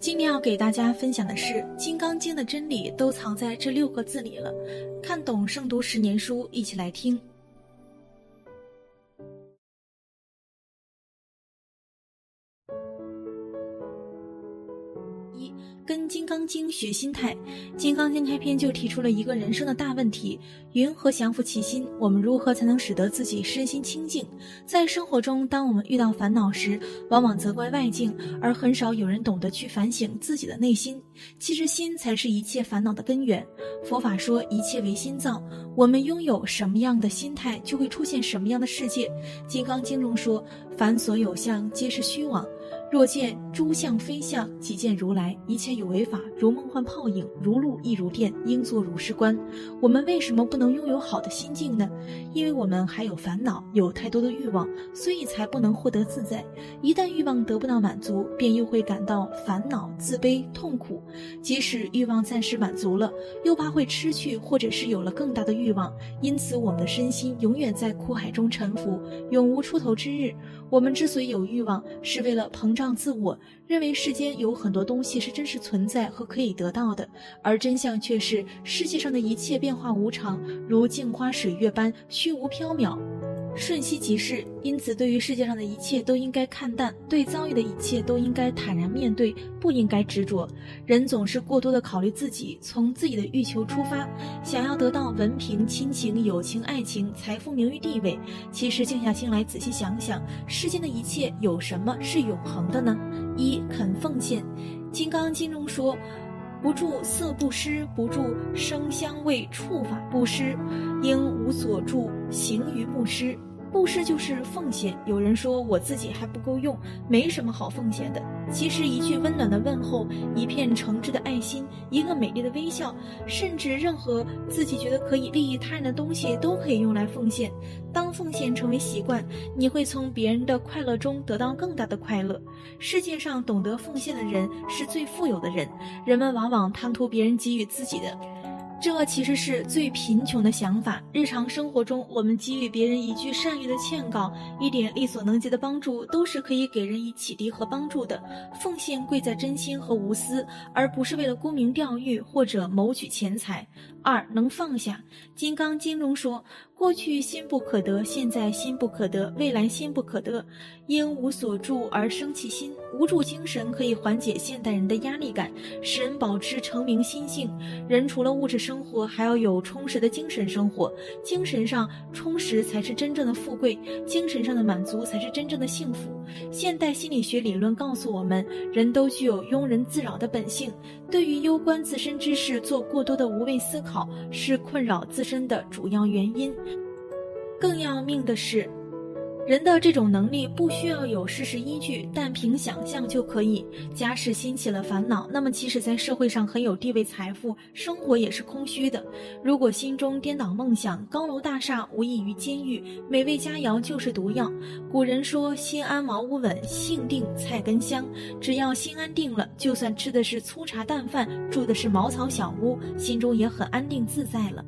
今天要给大家分享的是《金刚经》的真理都藏在这六个字里了。看懂胜读十年书，一起来听。经》学心态，《金刚经》开篇就提出了一个人生的大问题：云何降伏其心？我们如何才能使得自己身心清净？在生活中，当我们遇到烦恼时，往往责怪外境，而很少有人懂得去反省自己的内心。其实，心才是一切烦恼的根源。佛法说，一切为心造。我们拥有什么样的心态，就会出现什么样的世界。《金刚经》中说：“凡所有相，皆是虚妄。”若见诸相非相，即见如来。一切有为法，如梦幻泡影，如露亦如电，应作如是观。我们为什么不能拥有好的心境呢？因为我们还有烦恼，有太多的欲望，所以才不能获得自在。一旦欲望得不到满足，便又会感到烦恼、自卑、痛苦。即使欲望暂时满足了，又怕会失去，或者是有了更大的欲望。因此，我们的身心永远在苦海中沉浮，永无出头之日。我们之所以有欲望，是为了膨胀自我，认为世间有很多东西是真实存在和可以得到的，而真相却是世界上的一切变化无常，如镜花水月般虚无缥缈。瞬息即逝，因此对于世界上的一切都应该看淡，对遭遇的一切都应该坦然面对，不应该执着。人总是过多的考虑自己，从自己的欲求出发，想要得到文凭、亲情、友情、爱情、财富、名誉、地位。其实静下心来仔细想想，世间的一切有什么是永恒的呢？一肯奉献，《金刚经》中说。不住色不施，不住声香味触法不施，应无所住行于不施。布施就是奉献。有人说我自己还不够用，没什么好奉献的。其实一句温暖的问候，一片诚挚的爱心，一个美丽的微笑，甚至任何自己觉得可以利益他人的东西，都可以用来奉献。当奉献成为习惯，你会从别人的快乐中得到更大的快乐。世界上懂得奉献的人是最富有的人。人们往往贪图别人给予自己的。这其实是最贫穷的想法。日常生活中，我们给予别人一句善意的劝告，一点力所能及的帮助，都是可以给人以启迪和帮助的。奉献贵在真心和无私，而不是为了沽名钓誉或者谋取钱财。二能放下，《金刚经》中说。过去心不可得，现在心不可得，未来心不可得，应无所住而生其心。无助精神可以缓解现代人的压力感，使人保持澄明心性。人除了物质生活，还要有充实的精神生活。精神上充实才是真正的富贵，精神上的满足才是真正的幸福。现代心理学理论告诉我们，人都具有庸人自扰的本性，对于攸关自身之事做过多的无谓思考，是困扰自身的主要原因。更要命的是，人的这种能力不需要有事实依据，但凭想象就可以。假使兴起了烦恼，那么即使在社会上很有地位、财富，生活也是空虚的。如果心中颠倒梦想，高楼大厦无异于监狱，美味佳肴就是毒药。古人说：“心安茅屋稳，性定菜根香。”只要心安定了，就算吃的是粗茶淡饭，住的是茅草小屋，心中也很安定自在了。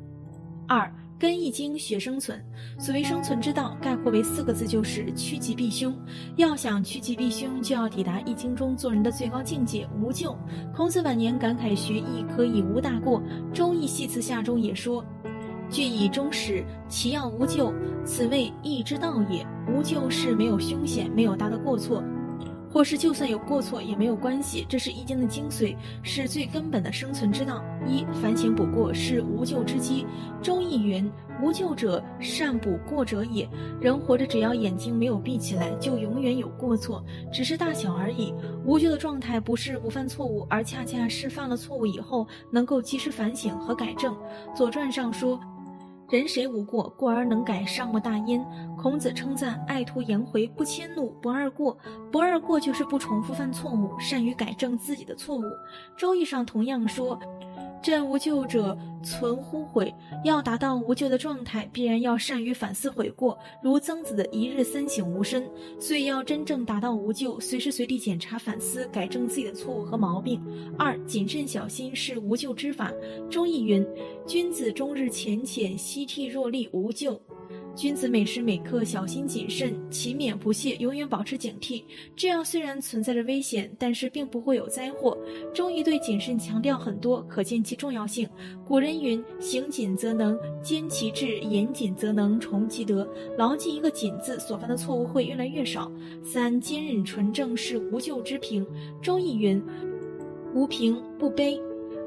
二。跟易经学生存，所谓生存之道，概括为四个字，就是趋吉避凶。要想趋吉避凶，就要抵达易经中做人的最高境界——无咎。孔子晚年感慨学易可以无大过，《周易系辞下》中也说：“据以终始，其要无咎，此谓易之道也。”无咎是没有凶险，没有大的过错。或是就算有过错也没有关系，这是易经的精髓，是最根本的生存之道。一反省补过是无咎之基。周易云：“无咎者，善补过者也。”人活着，只要眼睛没有闭起来，就永远有过错，只是大小而已。无咎的状态不是不犯错误，而恰恰是犯了错误以后能够及时反省和改正。左传上说。人谁无过？过而能改，善莫大焉。孔子称赞爱徒颜回，不迁怒，不贰过。不贰过就是不重复犯错误，善于改正自己的错误。周易上同样说。朕无咎者，存乎悔。要达到无咎的状态，必然要善于反思悔过，如曾子的一日三省吾身。所以要真正达到无咎，随时随地检查、反思、改正自己的错误和毛病。二、谨慎小心是无咎之法。周易云：君子终日浅浅，夕惕若厉，无咎。君子每时每刻小心谨慎，勤勉不懈，永远保持警惕。这样虽然存在着危险，但是并不会有灾祸。周易对谨慎强调很多，可见其重要性。古人云：“行谨则能坚其志，严谨则能崇其德。”牢记一个“谨”字，所犯的错误会越来越少。三、坚忍纯正是无咎之平。周易云：“无平不卑，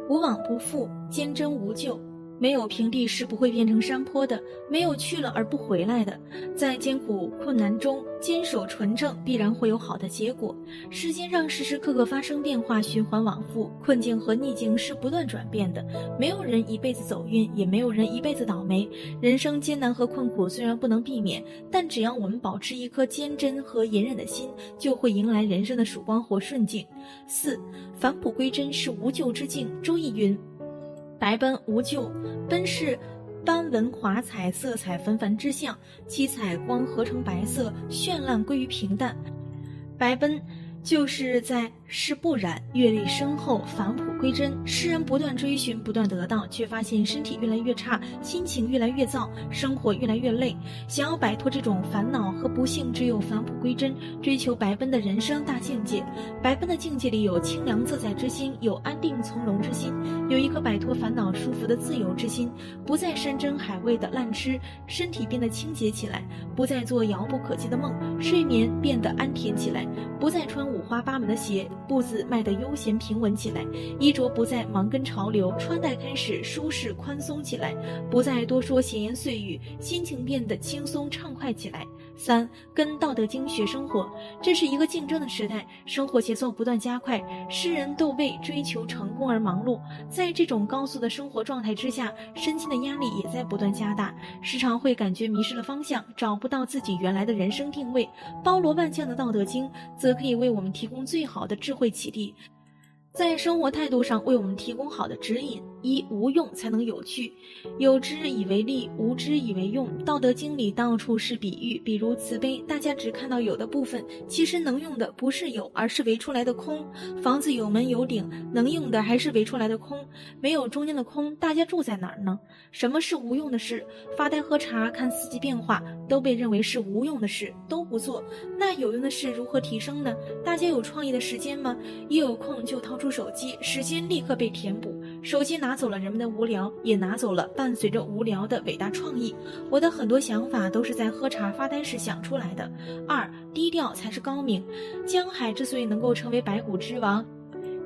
无往不复，坚贞无咎。”没有平地是不会变成山坡的，没有去了而不回来的。在艰苦困难中坚守纯正，必然会有好的结果。世间上时时刻刻发生变化，循环往复，困境和逆境是不断转变的。没有人一辈子走运，也没有人一辈子倒霉。人生艰难和困苦虽然不能避免，但只要我们保持一颗坚贞和隐忍的心，就会迎来人生的曙光或顺境。四，返璞归真是无咎之境。周易云。白奔无咎，奔是斑纹华彩、色彩纷繁之象，七彩光合成白色，绚烂归于平淡。白奔就是在。是不染，阅历深厚，返璞归真。诗人不断追寻，不断得到，却发现身体越来越差，心情越来越燥，生活越来越累。想要摆脱这种烦恼和不幸，只有返璞归真，追求白奔的人生大境界。白奔的境界里有清凉自在之心，有安定从容之心，有一颗摆脱烦恼束缚的自由之心。不再山珍海味的滥吃，身体变得清洁起来；不再做遥不可及的梦，睡眠变得安恬起来；不再穿五花八门的鞋。步子迈得悠闲平稳起来，衣着不再忙跟潮流，穿戴开始舒适宽松起来，不再多说闲言碎语，心情变得轻松畅快起来。三，跟《道德经》学生活，这是一个竞争的时代，生活节奏不断加快，世人都为追求成功而忙碌。在这种高速的生活状态之下，身心的压力也在不断加大，时常会感觉迷失了方向，找不到自己原来的人生定位。包罗万象的《道德经》则可以为我们提供最好的智慧启迪。在生活态度上为我们提供好的指引。一无用才能有趣，有之以为利，无之以为用。道德经里到处是比喻，比如慈悲，大家只看到有的部分，其实能用的不是有，而是围出来的空。房子有门有顶，能用的还是围出来的空，没有中间的空，大家住在哪儿呢？什么是无用的事？发呆喝茶，看四季变化，都被认为是无用的事，都不做。那有用的事如何提升呢？大家有创意的时间吗？一有空就掏出手机，时间立刻被填补。手机拿走了人们的无聊，也拿走了伴随着无聊的伟大创意。我的很多想法都是在喝茶发呆时想出来的。二，低调才是高明。江海之所以能够成为白骨之王，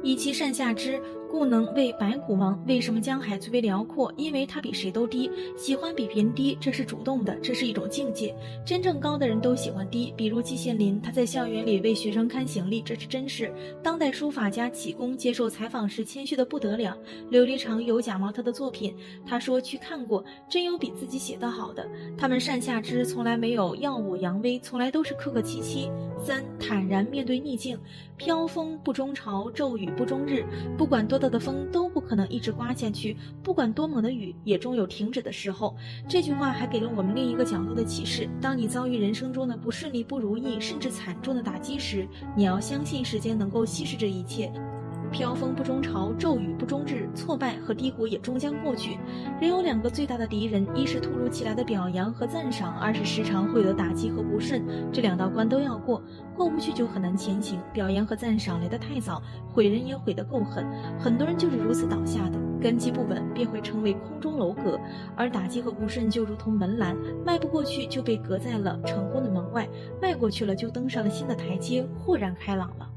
以其善下之。故能为白骨王。为什么江海最为辽阔？因为他比谁都低。喜欢比别人低，这是主动的，这是一种境界。真正高的人都喜欢低。比如季羡林，他在校园里为学生看行李，这是真事。当代书法家启功接受采访时谦虚的不得了。琉璃厂有假冒他的作品，他说去看过，真有比自己写的好的。他们善下之，从来没有耀武扬威，从来都是客客气气。三，坦然面对逆境，飘风不终朝，骤雨不终日，不管多。到的风都不可能一直刮下去，不管多猛的雨，也终有停止的时候。这句话还给了我们另一个角度的启示：当你遭遇人生中的不顺利、不如意，甚至惨重的打击时，你要相信时间能够稀释这一切。飘风不终朝，骤雨不终日，挫败和低谷也终将过去。人有两个最大的敌人，一是突如其来的表扬和赞赏，二是时常会有打击和不顺。这两道关都要过，过不去就很难前行。表扬和赞赏来得太早，毁人也毁得够狠。很多人就是如此倒下的，根基不稳便会成为空中楼阁；而打击和不顺就如同门栏，迈不过去就被隔在了成功的门外，迈过去了就登上了新的台阶，豁然开朗了。